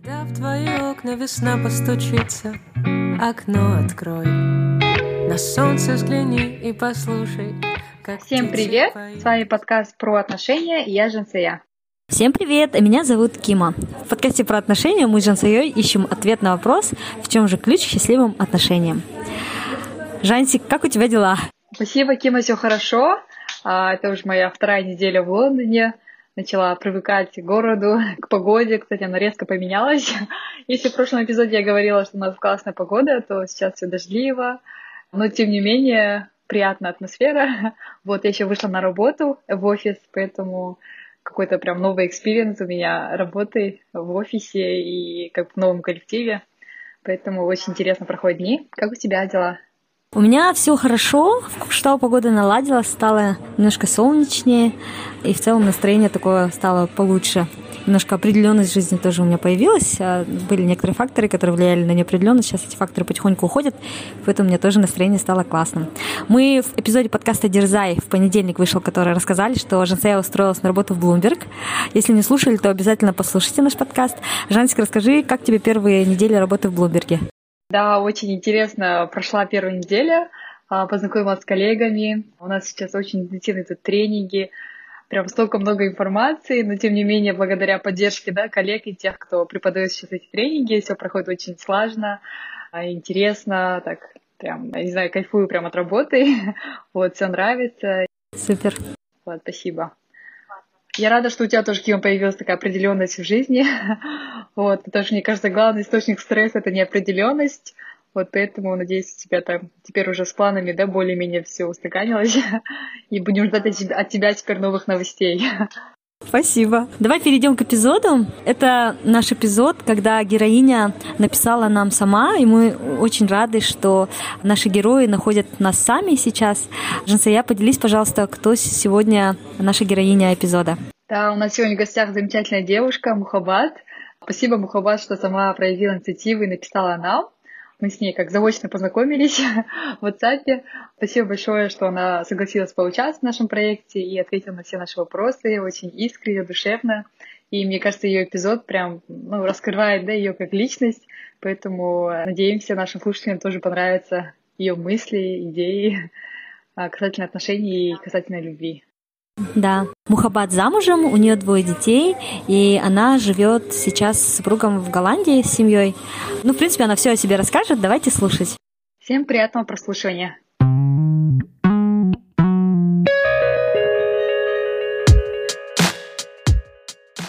Когда в твои окна весна постучится, окно открой. На солнце взгляни и послушай, как Всем привет! Поют. С вами подкаст про отношения, и я Жансая. Всем привет! Меня зовут Кима. В подкасте про отношения мы с Жансаей ищем ответ на вопрос, в чем же ключ к счастливым отношениям. Жансик, как у тебя дела? Спасибо, Кима, все хорошо. А, это уже моя вторая неделя в Лондоне начала привыкать к городу, к погоде. Кстати, она резко поменялась. Если в прошлом эпизоде я говорила, что у нас классная погода, то сейчас все дождливо. Но, тем не менее, приятная атмосфера. Вот, я еще вышла на работу в офис, поэтому какой-то прям новый experience у меня работы в офисе и как в новом коллективе. Поэтому очень интересно проходят дни. Как у тебя дела? У меня все хорошо, что погода наладилась, стало немножко солнечнее, и в целом настроение такое стало получше. Немножко определенность в жизни тоже у меня появилась. А, были некоторые факторы, которые влияли на неопределенность. Сейчас эти факторы потихоньку уходят, поэтому у меня тоже настроение стало классным. Мы в эпизоде подкаста «Дерзай» в понедельник вышел, который рассказали, что Жансея устроилась на работу в Bloomberg. Если не слушали, то обязательно послушайте наш подкаст. Жансик, расскажи, как тебе первые недели работы в Блумберге? Да, очень интересно прошла первая неделя, а, познакомилась с коллегами. У нас сейчас очень интенсивные тут тренинги, прям столько много информации, но тем не менее, благодаря поддержке да, коллег и тех, кто преподает сейчас эти тренинги, все проходит очень слажно, а, интересно, так прям, не знаю, кайфую прям от работы, вот, все нравится. Супер. Вот, спасибо. Я рада, что у тебя тоже, Кима, появилась такая определенность в жизни. вот, потому что, мне кажется, главный источник стресса — это неопределенность. Вот поэтому, надеюсь, у тебя там теперь уже с планами, да, более-менее все устаканилось. И будем ждать от тебя теперь новых новостей. Спасибо. Давай перейдем к эпизоду. Это наш эпизод, когда героиня написала нам сама, и мы очень рады, что наши герои находят нас сами сейчас. Жансая, поделись, пожалуйста, кто сегодня наша героиня эпизода. Да, у нас сегодня в гостях замечательная девушка Мухабат. Спасибо, Мухабат, что сама проявила инициативу и написала нам. Мы с ней как заочно познакомились в WhatsApp. Спасибо большое, что она согласилась поучаствовать в нашем проекте и ответила на все наши вопросы очень искренне, душевно. И мне кажется, ее эпизод прям ну, раскрывает да, ее как личность. Поэтому надеемся, нашим слушателям тоже понравятся ее мысли, идеи касательно отношений и касательно любви. Да. Мухаббат замужем, у нее двое детей, и она живет сейчас с супругом в Голландии с семьей. Ну, в принципе, она все о себе расскажет. Давайте слушать. Всем приятного прослушивания.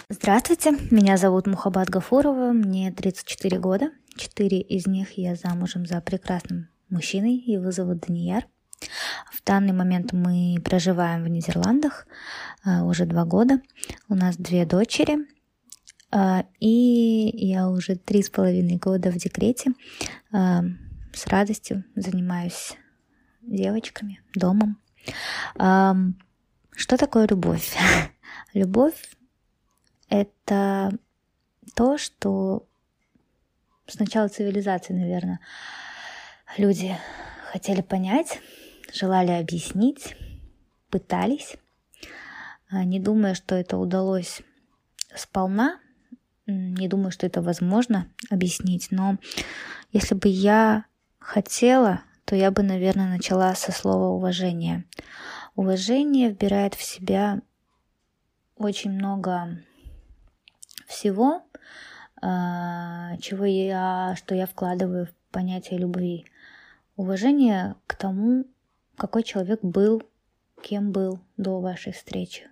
Здравствуйте, меня зовут Мухаббат Гафурова, мне 34 года. Четыре из них я замужем за прекрасным мужчиной, его зовут Данияр. В данный момент мы проживаем в Нидерландах а, уже два года. У нас две дочери, а, и я уже три с половиной года в декрете. А, с радостью занимаюсь девочками, домом. Что такое любовь? Любовь — это то, что с начала цивилизации, наверное, люди хотели понять, желали объяснить, пытались, а, не думая, что это удалось сполна, не думаю, что это возможно объяснить, но если бы я хотела, то я бы, наверное, начала со слова уважение. Уважение вбирает в себя очень много всего, а, чего я, что я вкладываю в понятие любви. Уважение к тому, какой человек был, кем был до вашей встречи.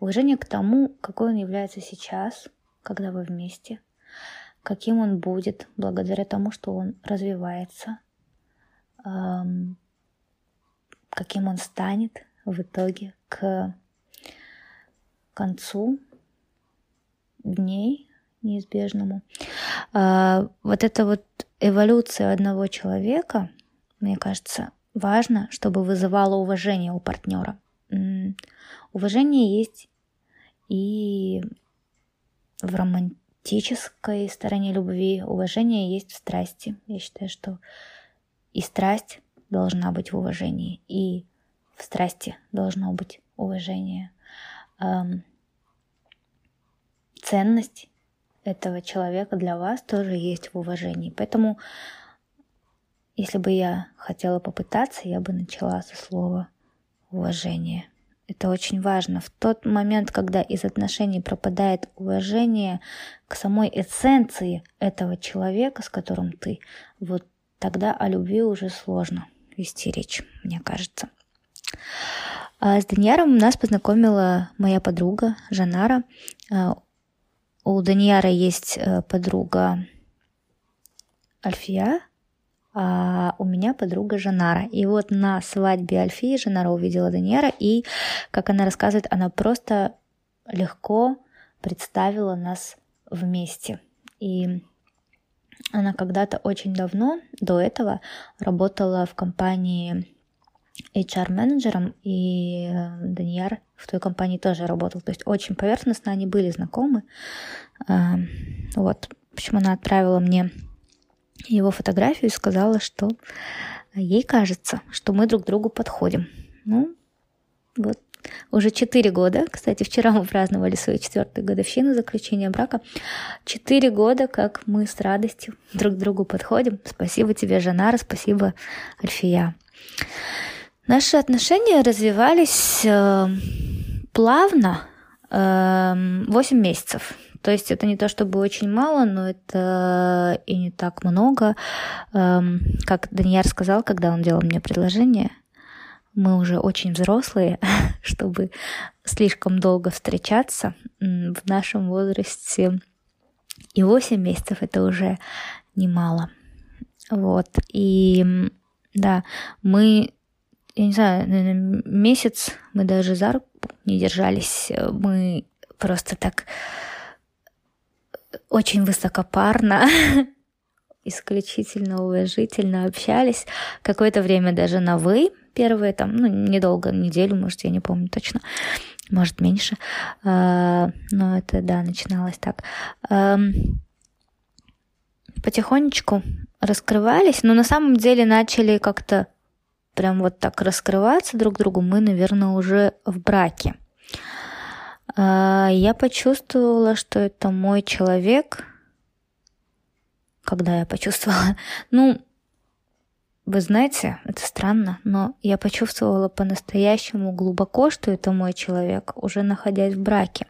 Уважение к тому, какой он является сейчас, когда вы вместе, каким он будет благодаря тому, что он развивается, эм, каким он станет в итоге к концу дней неизбежному. Э, вот эта вот эволюция одного человека, мне кажется, важно, чтобы вызывало уважение у партнера. Уважение есть и в романтической стороне любви, уважение есть в страсти. Я считаю, что и страсть должна быть в уважении, и в страсти должно быть уважение. Эм, ценность этого человека для вас тоже есть в уважении. Поэтому, если бы я хотела попытаться, я бы начала со слова уважение. Это очень важно. В тот момент, когда из отношений пропадает уважение к самой эссенции этого человека, с которым ты, вот тогда о любви уже сложно вести речь, мне кажется. А с Даньяром нас познакомила моя подруга Жанара. А, у Даньяра есть э, подруга Альфия, а у меня подруга Жанара. И вот на свадьбе Альфии Жанара увидела Даньяра, и, как она рассказывает, она просто легко представила нас вместе. И она когда-то очень давно, до этого, работала в компании HR-менеджером, и э, Данияр в той компании тоже работал. То есть очень поверхностно они были знакомы. А, вот. Почему она отправила мне его фотографию и сказала, что ей кажется, что мы друг другу подходим. Ну, вот уже четыре года, кстати, вчера мы праздновали свою четвертую годовщину заключения брака. Четыре года, как мы с радостью друг к другу подходим. Спасибо тебе, Жанара, спасибо, Альфия. Наши отношения развивались э, плавно, э, 8 месяцев. То есть это не то чтобы очень мало, но это и не так много. Э, как Данияр сказал, когда он делал мне предложение, мы уже очень взрослые, чтобы слишком долго встречаться в нашем возрасте. И 8 месяцев это уже немало. Вот. И да, мы я не знаю, наверное, месяц мы даже за руку не держались. Мы просто так очень высокопарно, исключительно уважительно общались. Какое-то время даже на «вы», первые там, ну, недолго, неделю, может, я не помню точно, может, меньше. А, но это, да, начиналось так. Потихонечку раскрывались, но на самом деле начали как-то прям вот так раскрываться друг другу, мы, наверное, уже в браке. А, я почувствовала, что это мой человек. Когда я почувствовала? Ну, вы знаете, это странно, но я почувствовала по-настоящему глубоко, что это мой человек, уже находясь в браке.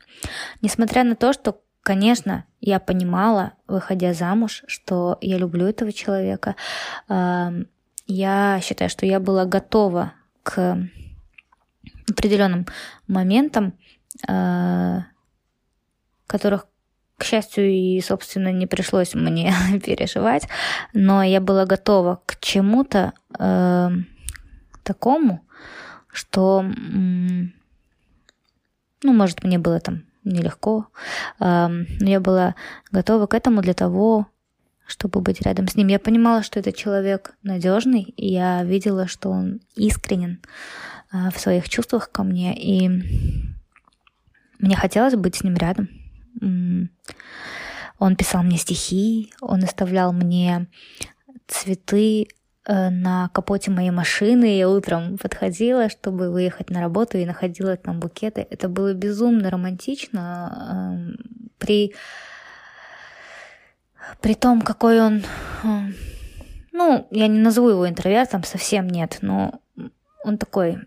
Несмотря на то, что, конечно, я понимала, выходя замуж, что я люблю этого человека, я считаю, что я была готова к определенным моментам, которых, к счастью, и, собственно, не пришлось мне переживать, но я была готова к чему-то э, такому, что, ну, может, мне было там нелегко, э, но я была готова к этому для того, чтобы быть рядом с ним. Я понимала, что это человек надежный, и я видела, что он искренен а, в своих чувствах ко мне, и мне хотелось быть с ним рядом. Он писал мне стихи, он оставлял мне цветы э, на капоте моей машины. Я утром подходила, чтобы выехать на работу, и находила там букеты. Это было безумно романтично. Эм, при при том, какой он... Э, ну, я не назову его интровертом, совсем нет, но он такой,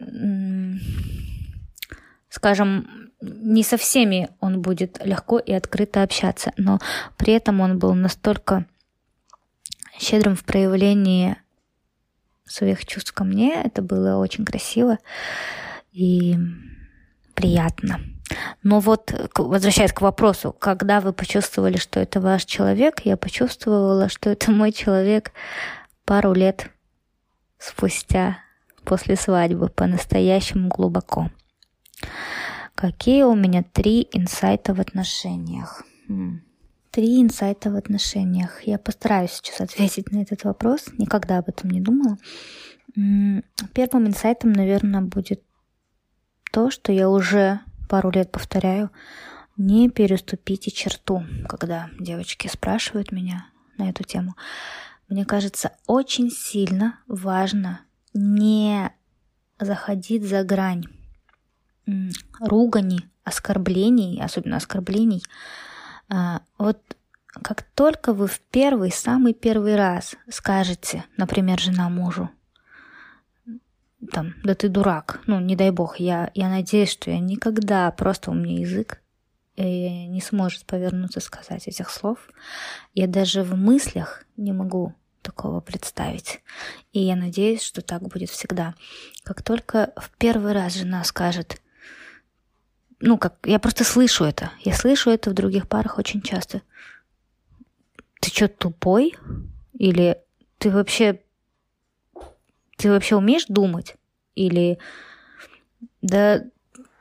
скажем, не со всеми он будет легко и открыто общаться, но при этом он был настолько щедрым в проявлении своих чувств ко мне. Это было очень красиво и приятно. Но вот, возвращаясь к вопросу, когда вы почувствовали, что это ваш человек, я почувствовала, что это мой человек пару лет спустя, после свадьбы, по-настоящему глубоко. Какие у меня три инсайта в отношениях? Три инсайта в отношениях. Я постараюсь сейчас ответить на этот вопрос. Никогда об этом не думала. Первым инсайтом, наверное, будет то, что я уже пару лет повторяю, не переступите черту, когда девочки спрашивают меня на эту тему. Мне кажется, очень сильно важно не заходить за грань ругани, оскорблений, особенно оскорблений. А, вот как только вы в первый, самый первый раз скажете, например, жена мужу, там, да ты дурак, ну, не дай бог, я, я надеюсь, что я никогда, просто у меня язык э, не сможет повернуться сказать этих слов. Я даже в мыслях не могу такого представить. И я надеюсь, что так будет всегда. Как только в первый раз жена скажет, ну, как, я просто слышу это. Я слышу это в других парах очень часто. Ты что, тупой? Или ты вообще... Ты вообще умеешь думать? Или... Да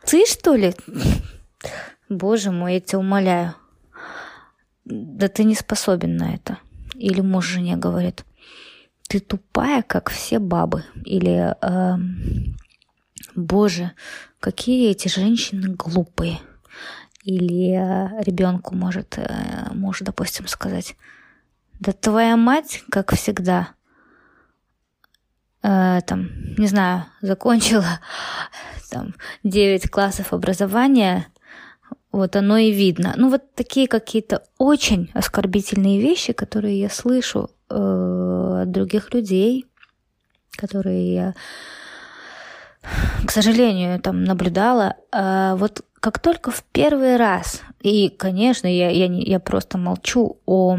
ты, что ли? Боже мой, я тебя умоляю. Да ты не способен на это. Или муж жене говорит, ты тупая, как все бабы. Или, э, боже, какие эти женщины глупые. Или э, ребенку может э, муж, допустим, сказать, да твоя мать, как всегда, э, там, не знаю, закончила там 9 классов образования, вот оно и видно. Ну, вот такие какие-то очень оскорбительные вещи, которые я слышу э, от других людей, которые я, к сожалению, там наблюдала. А вот как только в первый раз, и, конечно, я, я, не, я просто молчу о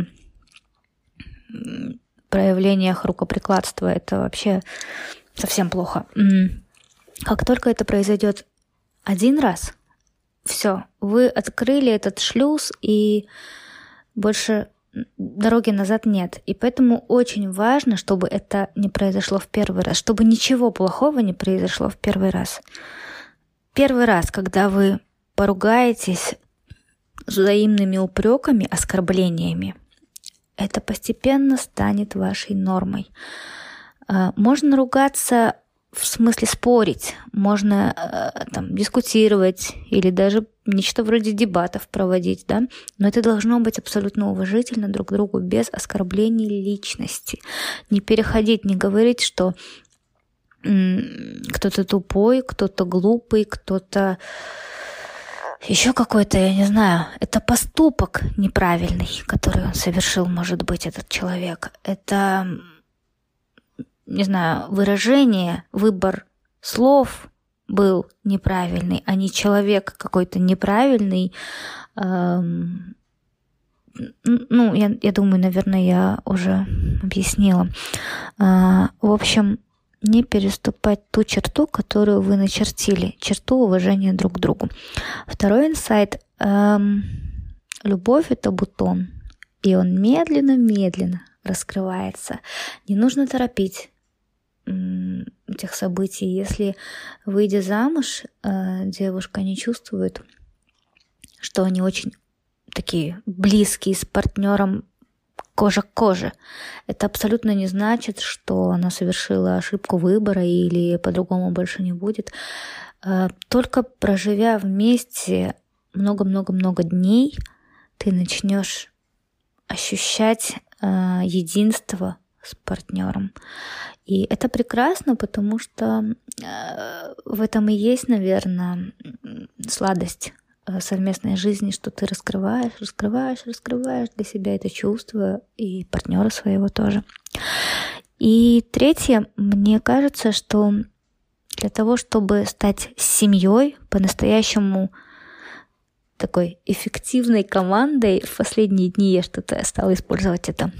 проявлениях рукоприкладства, это вообще совсем плохо. Как только это произойдет один раз, все, вы открыли этот шлюз, и больше дороги назад нет. И поэтому очень важно, чтобы это не произошло в первый раз, чтобы ничего плохого не произошло в первый раз. Первый раз, когда вы поругаетесь взаимными упреками, оскорблениями, это постепенно станет вашей нормой. А, можно ругаться в смысле спорить, можно э, там дискутировать или даже нечто вроде дебатов проводить, да, но это должно быть абсолютно уважительно друг к другу, без оскорблений личности. Не переходить, не говорить, что кто-то тупой, кто-то глупый, кто-то еще какой-то, я не знаю, это поступок неправильный, который он совершил, может быть, этот человек. Это не знаю, выражение, выбор слов был неправильный, а не человек какой-то неправильный. Эм, ну, я, я думаю, наверное, я уже объяснила. Э, в общем, не переступать ту черту, которую вы начертили, черту уважения друг к другу. Второй инсайт. Эм, любовь — это бутон, и он медленно-медленно раскрывается. Не нужно торопить этих событий. Если, выйдя замуж, э, девушка не чувствует, что они очень такие близкие с партнером кожа к коже. Это абсолютно не значит, что она совершила ошибку выбора или по-другому больше не будет. Э, только проживя вместе много-много-много дней, ты начнешь ощущать э, единство с партнером. И это прекрасно, потому что э, в этом и есть, наверное, сладость э, совместной жизни, что ты раскрываешь, раскрываешь, раскрываешь для себя это чувство и партнера своего тоже. И третье, мне кажется, что для того, чтобы стать семьей, по-настоящему такой эффективной командой, в последние дни я что-то стала использовать это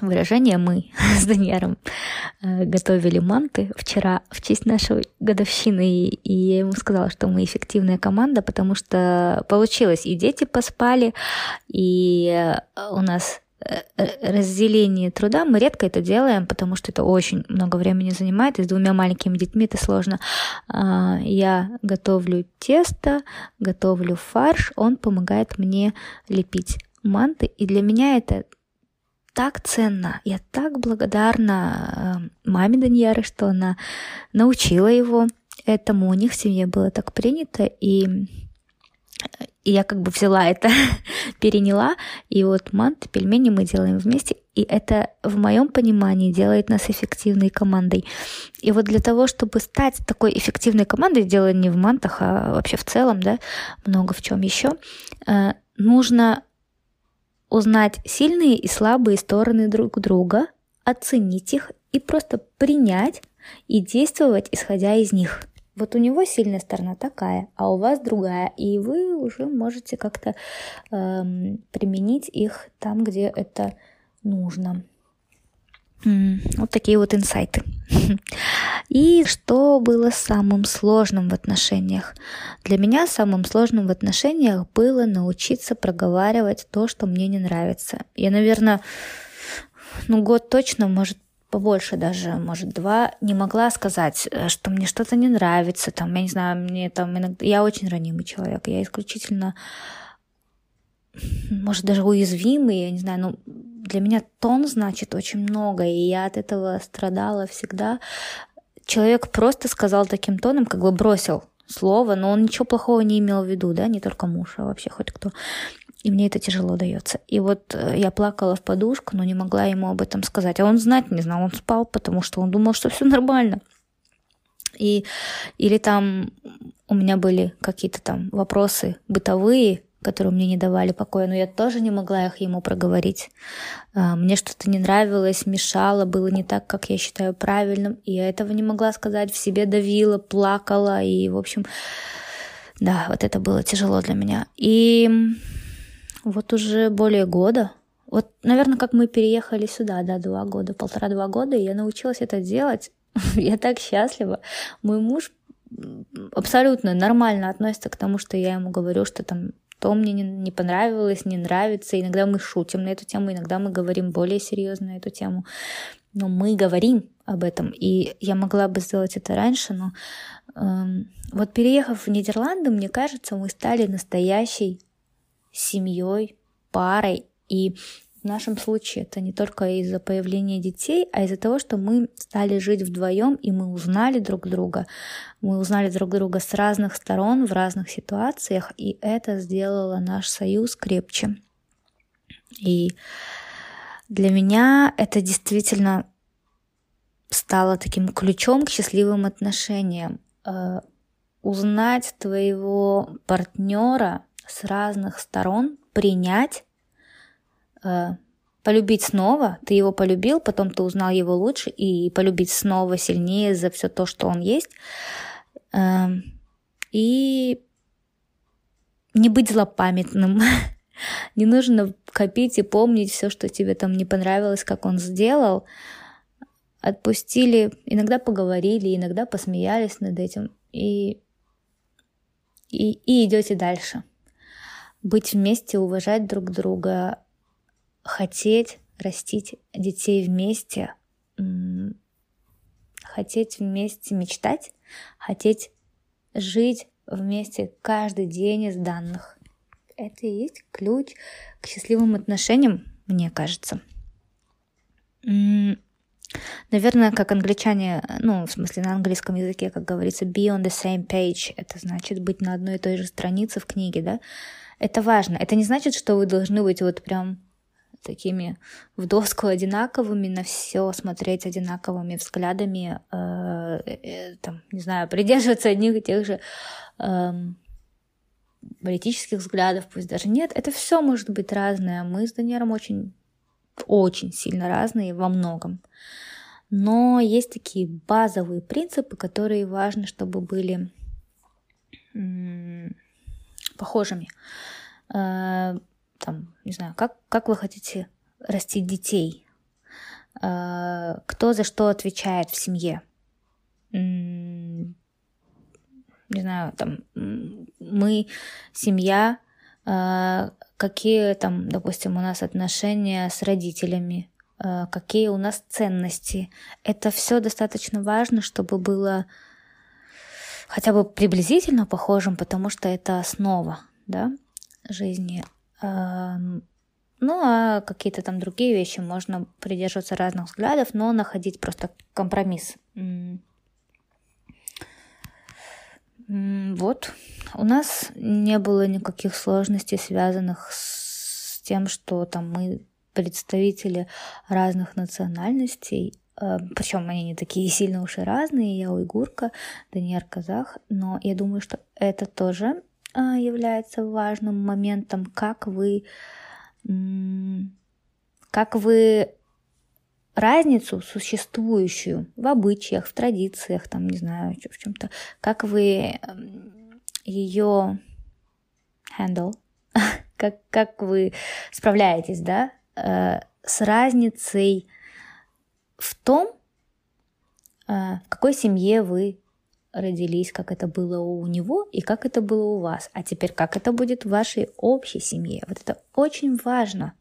выражение. Мы с Даниэром э, готовили манты вчера в честь нашей годовщины, и я ему сказала, что мы эффективная команда, потому что получилось, и дети поспали, и э, у нас э, разделение труда. Мы редко это делаем, потому что это очень много времени занимает, и с двумя маленькими детьми это сложно. А, я готовлю тесто, готовлю фарш, он помогает мне лепить манты, и для меня это так ценно. Я так благодарна э, маме Даньяры, что она научила его этому. У них в семье было так принято, и, я как бы взяла это, переняла. И вот манты, пельмени мы делаем вместе, и это в моем понимании делает нас эффективной командой. И вот для того, чтобы стать такой эффективной командой, дело не в мантах, а вообще в целом, да, много в чем еще, э, нужно узнать сильные и слабые стороны друг друга, оценить их и просто принять и действовать, исходя из них. Вот у него сильная сторона такая, а у вас другая, и вы уже можете как-то эм, применить их там, где это нужно. Вот такие вот инсайты. И что было самым сложным в отношениях? Для меня самым сложным в отношениях было научиться проговаривать то, что мне не нравится. Я, наверное, ну год точно, может побольше даже, может, два, не могла сказать, э, что мне что-то не нравится, там, я не знаю, мне там иногда... Я очень ранимый человек, я исключительно, может, даже уязвимый, я не знаю, но для меня тон значит очень много, и я от этого страдала всегда. Человек просто сказал таким тоном, как бы бросил слово, но он ничего плохого не имел в виду, да, не только муж, а вообще хоть кто. И мне это тяжело дается. И вот э, я плакала в подушку, но не могла ему об этом сказать. А он знать не знал, он спал, потому что он думал, что все нормально. И, или там у меня были какие-то там вопросы бытовые, которые мне не давали покоя, но я тоже не могла их ему проговорить. А, мне что-то не нравилось, мешало, было не так, как я считаю правильным, и я этого не могла сказать, в себе давила, плакала, и, в общем, да, вот это было тяжело для меня. И вот уже более года. Вот, наверное, как мы переехали сюда, да, два года, полтора-два года, и я научилась это делать. я так счастлива. Мой муж абсолютно нормально относится к тому, что я ему говорю, что там то мне не, не понравилось, не нравится. Иногда мы шутим на эту тему, иногда мы говорим более серьезно на эту тему. Но мы говорим об этом. И я могла бы сделать это раньше, но эм, вот переехав в Нидерланды, мне кажется, мы стали настоящей семьей, парой. И в нашем случае это не только из-за появления детей, а из-за того, что мы стали жить вдвоем, и мы узнали друг друга. Мы узнали друг друга с разных сторон, в разных ситуациях, и это сделало наш союз крепче. И для меня это действительно стало таким ключом к счастливым отношениям. Э, узнать твоего партнера с разных сторон принять, э, полюбить снова. Ты его полюбил, потом ты узнал его лучше и полюбить снова сильнее за все то, что он есть. Э, и не быть злопамятным. не нужно копить и помнить все, что тебе там не понравилось, как он сделал. Отпустили, иногда поговорили, иногда посмеялись над этим и, и, и идете дальше быть вместе, уважать друг друга, хотеть растить детей вместе, хотеть вместе мечтать, хотеть жить вместе каждый день из данных. Это и есть ключ к счастливым отношениям, мне кажется. Наверное, как англичане, ну, в смысле на английском языке, как говорится, be on the same page, это значит быть на одной и той же странице в книге, да, это важно. Это не значит, что вы должны быть вот прям такими в доску одинаковыми, на все смотреть одинаковыми взглядами, э, э, там, не знаю, придерживаться одних и тех же э, политических взглядов, пусть даже нет. Это все может быть разное. Мы с Даниэром очень, очень сильно разные во многом. Но есть такие базовые принципы, которые важно, чтобы были похожими. Э, там, не знаю, как, как вы хотите растить детей? Э, кто за что отвечает в семье? Не знаю, там, мы, семья, э, какие там, допустим, у нас отношения с родителями, какие у нас ценности. Это все достаточно важно, чтобы было хотя бы приблизительно похожим, потому что это основа, да, жизни. Ну, а какие-то там другие вещи можно придерживаться разных взглядов, но находить просто компромисс. Вот. У нас не было никаких сложностей, связанных с тем, что там мы представители разных национальностей, Э, Причем они не такие сильно уж и разные. Я уйгурка, Даниэр казах. Но я думаю, что это тоже а, является важным моментом, как вы как вы разницу существующую в обычаях, в традициях, там, не знаю, в чем-то, как вы ее handle, как, как вы справляетесь, да, э, с разницей в том, э, в какой семье вы родились, как это было у него и как это было у вас. А теперь как это будет в вашей общей семье. Вот это очень важно.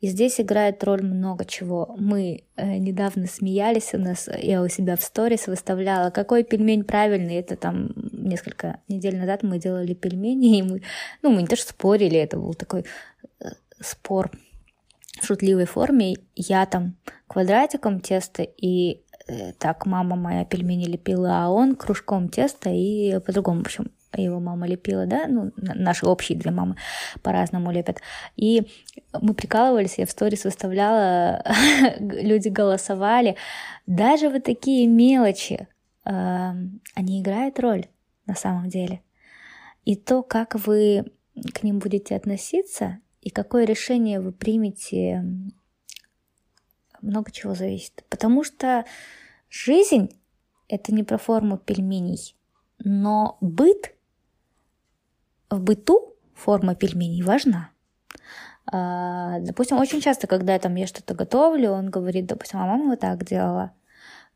И здесь играет роль много чего. Мы э, недавно смеялись, у нас я у себя в сторис выставляла, какой пельмень правильный. Это там несколько недель назад мы делали пельмени, и мы, ну, мы не то что спорили, это был такой э, спор в шутливой форме. Я там квадратиком теста и э, так мама моя пельмени лепила, а он кружком теста и по-другому, в общем, его мама лепила, да, ну, наши общие две мамы по-разному лепят. И мы прикалывались, я в сторис выставляла, люди голосовали. Даже вот такие мелочи, э, они играют роль на самом деле. И то, как вы к ним будете относиться, и какое решение вы примете, много чего зависит. Потому что жизнь — это не про форму пельменей, но быт в быту форма пельменей важна. А, допустим, очень часто, когда там я что-то готовлю, он говорит, допустим, а мама вот так делала.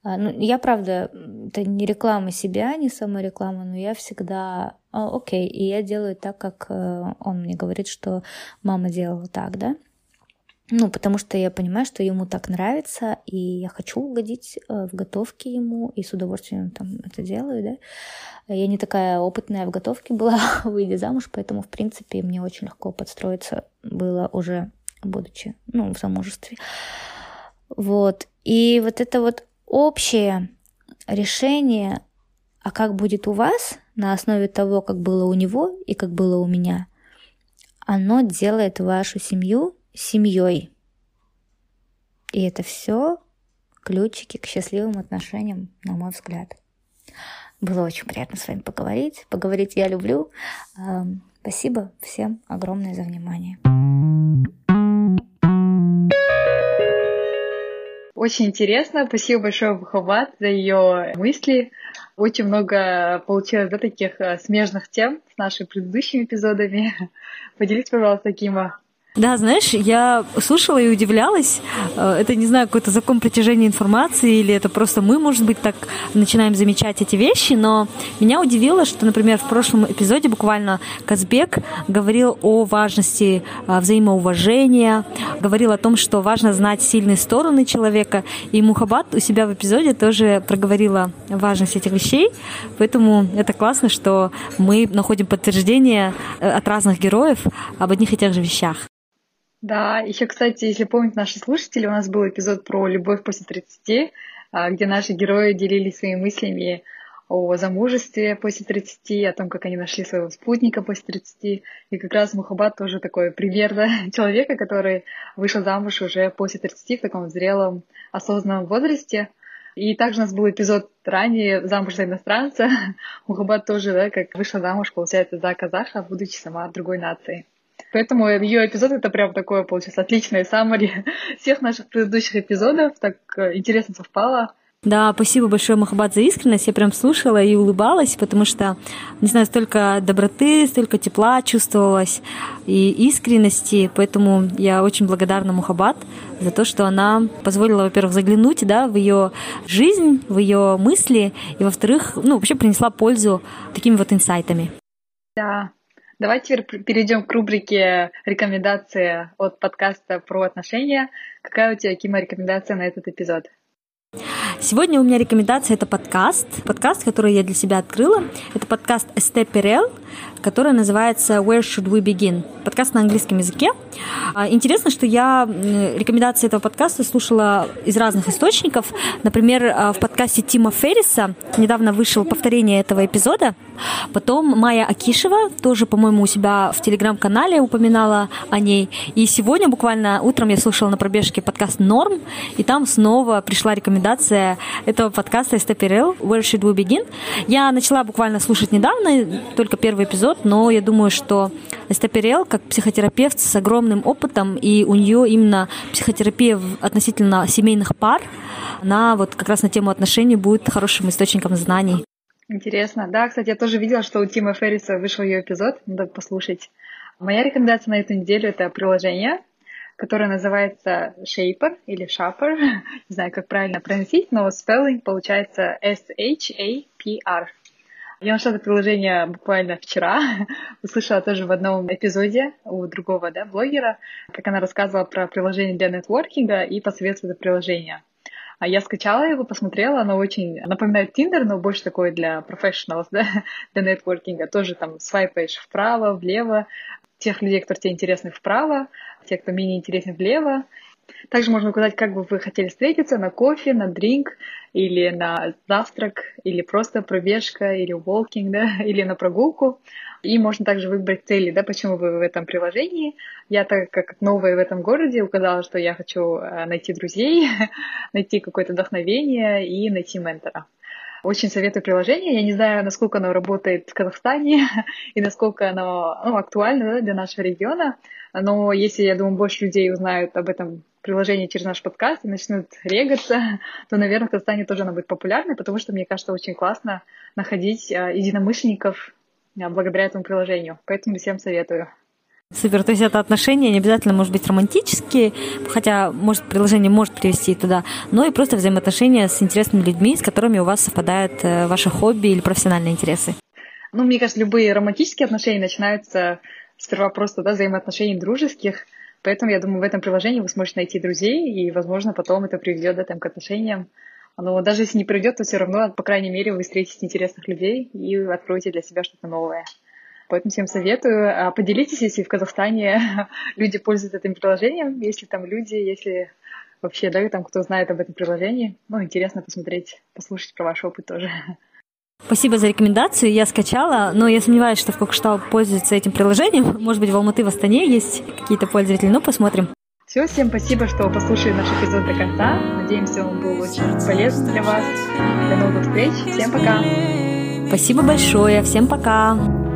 А, ну, я, правда, это не реклама себя, не самореклама, но я всегда, а, окей, и я делаю так, как э, он мне говорит, что мама делала так, да. Ну, потому что я понимаю, что ему так нравится, и я хочу угодить э, в готовке ему, и с удовольствием там это делаю, да. Я не такая опытная в готовке была, выйдя замуж, поэтому, в принципе, мне очень легко подстроиться было уже, будучи, ну, в замужестве. Вот. И вот это вот общее решение, а как будет у вас, на основе того, как было у него и как было у меня, оно делает вашу семью семьей. И это все ключики к счастливым отношениям, на мой взгляд. Было очень приятно с вами поговорить. Поговорить я люблю. Спасибо всем огромное за внимание. Очень интересно. Спасибо большое, Бухабат, за ее мысли. Очень много получилось да, таких э, смежных тем с нашими предыдущими эпизодами. Поделитесь, пожалуйста, Кима, да, знаешь, я слушала и удивлялась. Э, это, не знаю, какой-то закон притяжения информации или это просто мы, может быть, так начинаем замечать эти вещи, но меня удивило, что, например, в прошлом эпизоде буквально Казбек говорил о важности э, взаимоуважения, говорил о том, что важно знать сильные стороны человека, и Мухабат у себя в эпизоде тоже проговорила важность этих вещей, поэтому это классно, что мы находим подтверждение э, от разных героев об одних и тех же вещах. Да, еще, кстати, если помните наши слушатели, у нас был эпизод про любовь после 30, а, где наши герои делились своими мыслями о замужестве после 30, о том, как они нашли своего спутника после 30. И как раз Мухаббат тоже такой пример да, человека, который вышел замуж уже после 30 в таком зрелом, осознанном возрасте. И также у нас был эпизод ранее «Замуж за иностранца». Мухаббат тоже, да, как вышла замуж, получается, за казаха, будучи сама другой нации. Поэтому ее эпизод это прям такое получилось отличное саммари всех наших предыдущих эпизодов. Так э, интересно совпало. Да, спасибо большое, Махабад, за искренность. Я прям слушала и улыбалась, потому что, не знаю, столько доброты, столько тепла чувствовалось и искренности. Поэтому я очень благодарна Мухабад за то, что она позволила, во-первых, заглянуть да, в ее жизнь, в ее мысли, и, во-вторых, ну, вообще принесла пользу такими вот инсайтами. Да, Давайте теперь перейдем к рубрике рекомендации от подкаста про отношения. Какая у тебя, Кима, рекомендация на этот эпизод? Сегодня у меня рекомендация – это подкаст. Подкаст, который я для себя открыла. Это подкаст Эсте Перел, который называется «Where should we begin?» Подкаст на английском языке. А, интересно, что я рекомендации этого подкаста слушала из разных источников. Например, а, в подкасте Тима Ферриса недавно вышло повторение этого эпизода. Потом Майя Акишева тоже, по-моему, у себя в телеграм-канале упоминала о ней. И сегодня буквально утром я слушала на пробежке подкаст «Норм», и там снова пришла рекомендация этого подкаста «Степерел» «Where should we begin?». Я начала буквально слушать недавно, только первый эпизод, но я думаю, что Эстаперел, как психотерапевт с огромным опытом, и у нее именно психотерапия относительно семейных пар, она вот как раз на тему отношений будет хорошим источником знаний. Интересно. Да, кстати, я тоже видела, что у Тима Ферриса вышел ее эпизод, надо послушать. Моя рекомендация на эту неделю — это приложение, которое называется Shaper или Shaper. Не знаю, как правильно произносить, но spelling получается S-H-A-P-R. Я нашла это приложение буквально вчера. Услышала тоже в одном эпизоде у другого да, блогера, как она рассказывала про приложение для нетворкинга и посоветовала это приложение. А я скачала его, посмотрела, оно очень напоминает Tinder, но больше такое для professionals, да, для нетворкинга. Тоже там свайпаешь вправо, влево, тех людей, которые тебе интересны вправо, те, кто менее интересен влево. Также можно указать, как бы вы хотели встретиться, на кофе, на дринк, или на завтрак, или просто пробежка, или walking, да, или на прогулку. И можно также выбрать цели, да, почему вы в этом приложении. Я, так как новая в этом городе, указала, что я хочу э, найти друзей, найти какое-то вдохновение и найти ментора. Очень советую приложение. Я не знаю, насколько оно работает в Казахстане и насколько оно ну, актуально да, для нашего региона. Но если, я думаю, больше людей узнают об этом приложении через наш подкаст и начнут регаться, то, наверное, в Казахстане тоже оно будет популярной, потому что, мне кажется, очень классно находить а, единомышленников а, благодаря этому приложению. Поэтому всем советую. Супер, то есть это отношения не обязательно может быть романтические, хотя может приложение может привести туда, но и просто взаимоотношения с интересными людьми, с которыми у вас совпадают э, ваши хобби или профессиональные интересы. Ну, мне кажется, любые романтические отношения начинаются сперва просто да, взаимоотношений дружеских, поэтому я думаю, в этом приложении вы сможете найти друзей, и, возможно, потом это приведет да, там, к отношениям. Но даже если не придет, то все равно, по крайней мере, вы встретите интересных людей и откроете для себя что-то новое. Поэтому всем советую. А поделитесь, если в Казахстане люди пользуются этим приложением, если там люди, если вообще, да, там кто знает об этом приложении. Ну, интересно посмотреть, послушать про ваш опыт тоже. Спасибо за рекомендацию. Я скачала, но я сомневаюсь, что в Кокштау пользуется этим приложением. Может быть, в Алматы, в Астане есть какие-то пользователи. Ну, посмотрим. Все, всем спасибо, что послушали наш эпизод до конца. Надеемся, он был очень полезным для вас. До новых встреч. Всем пока. Спасибо большое. Всем пока.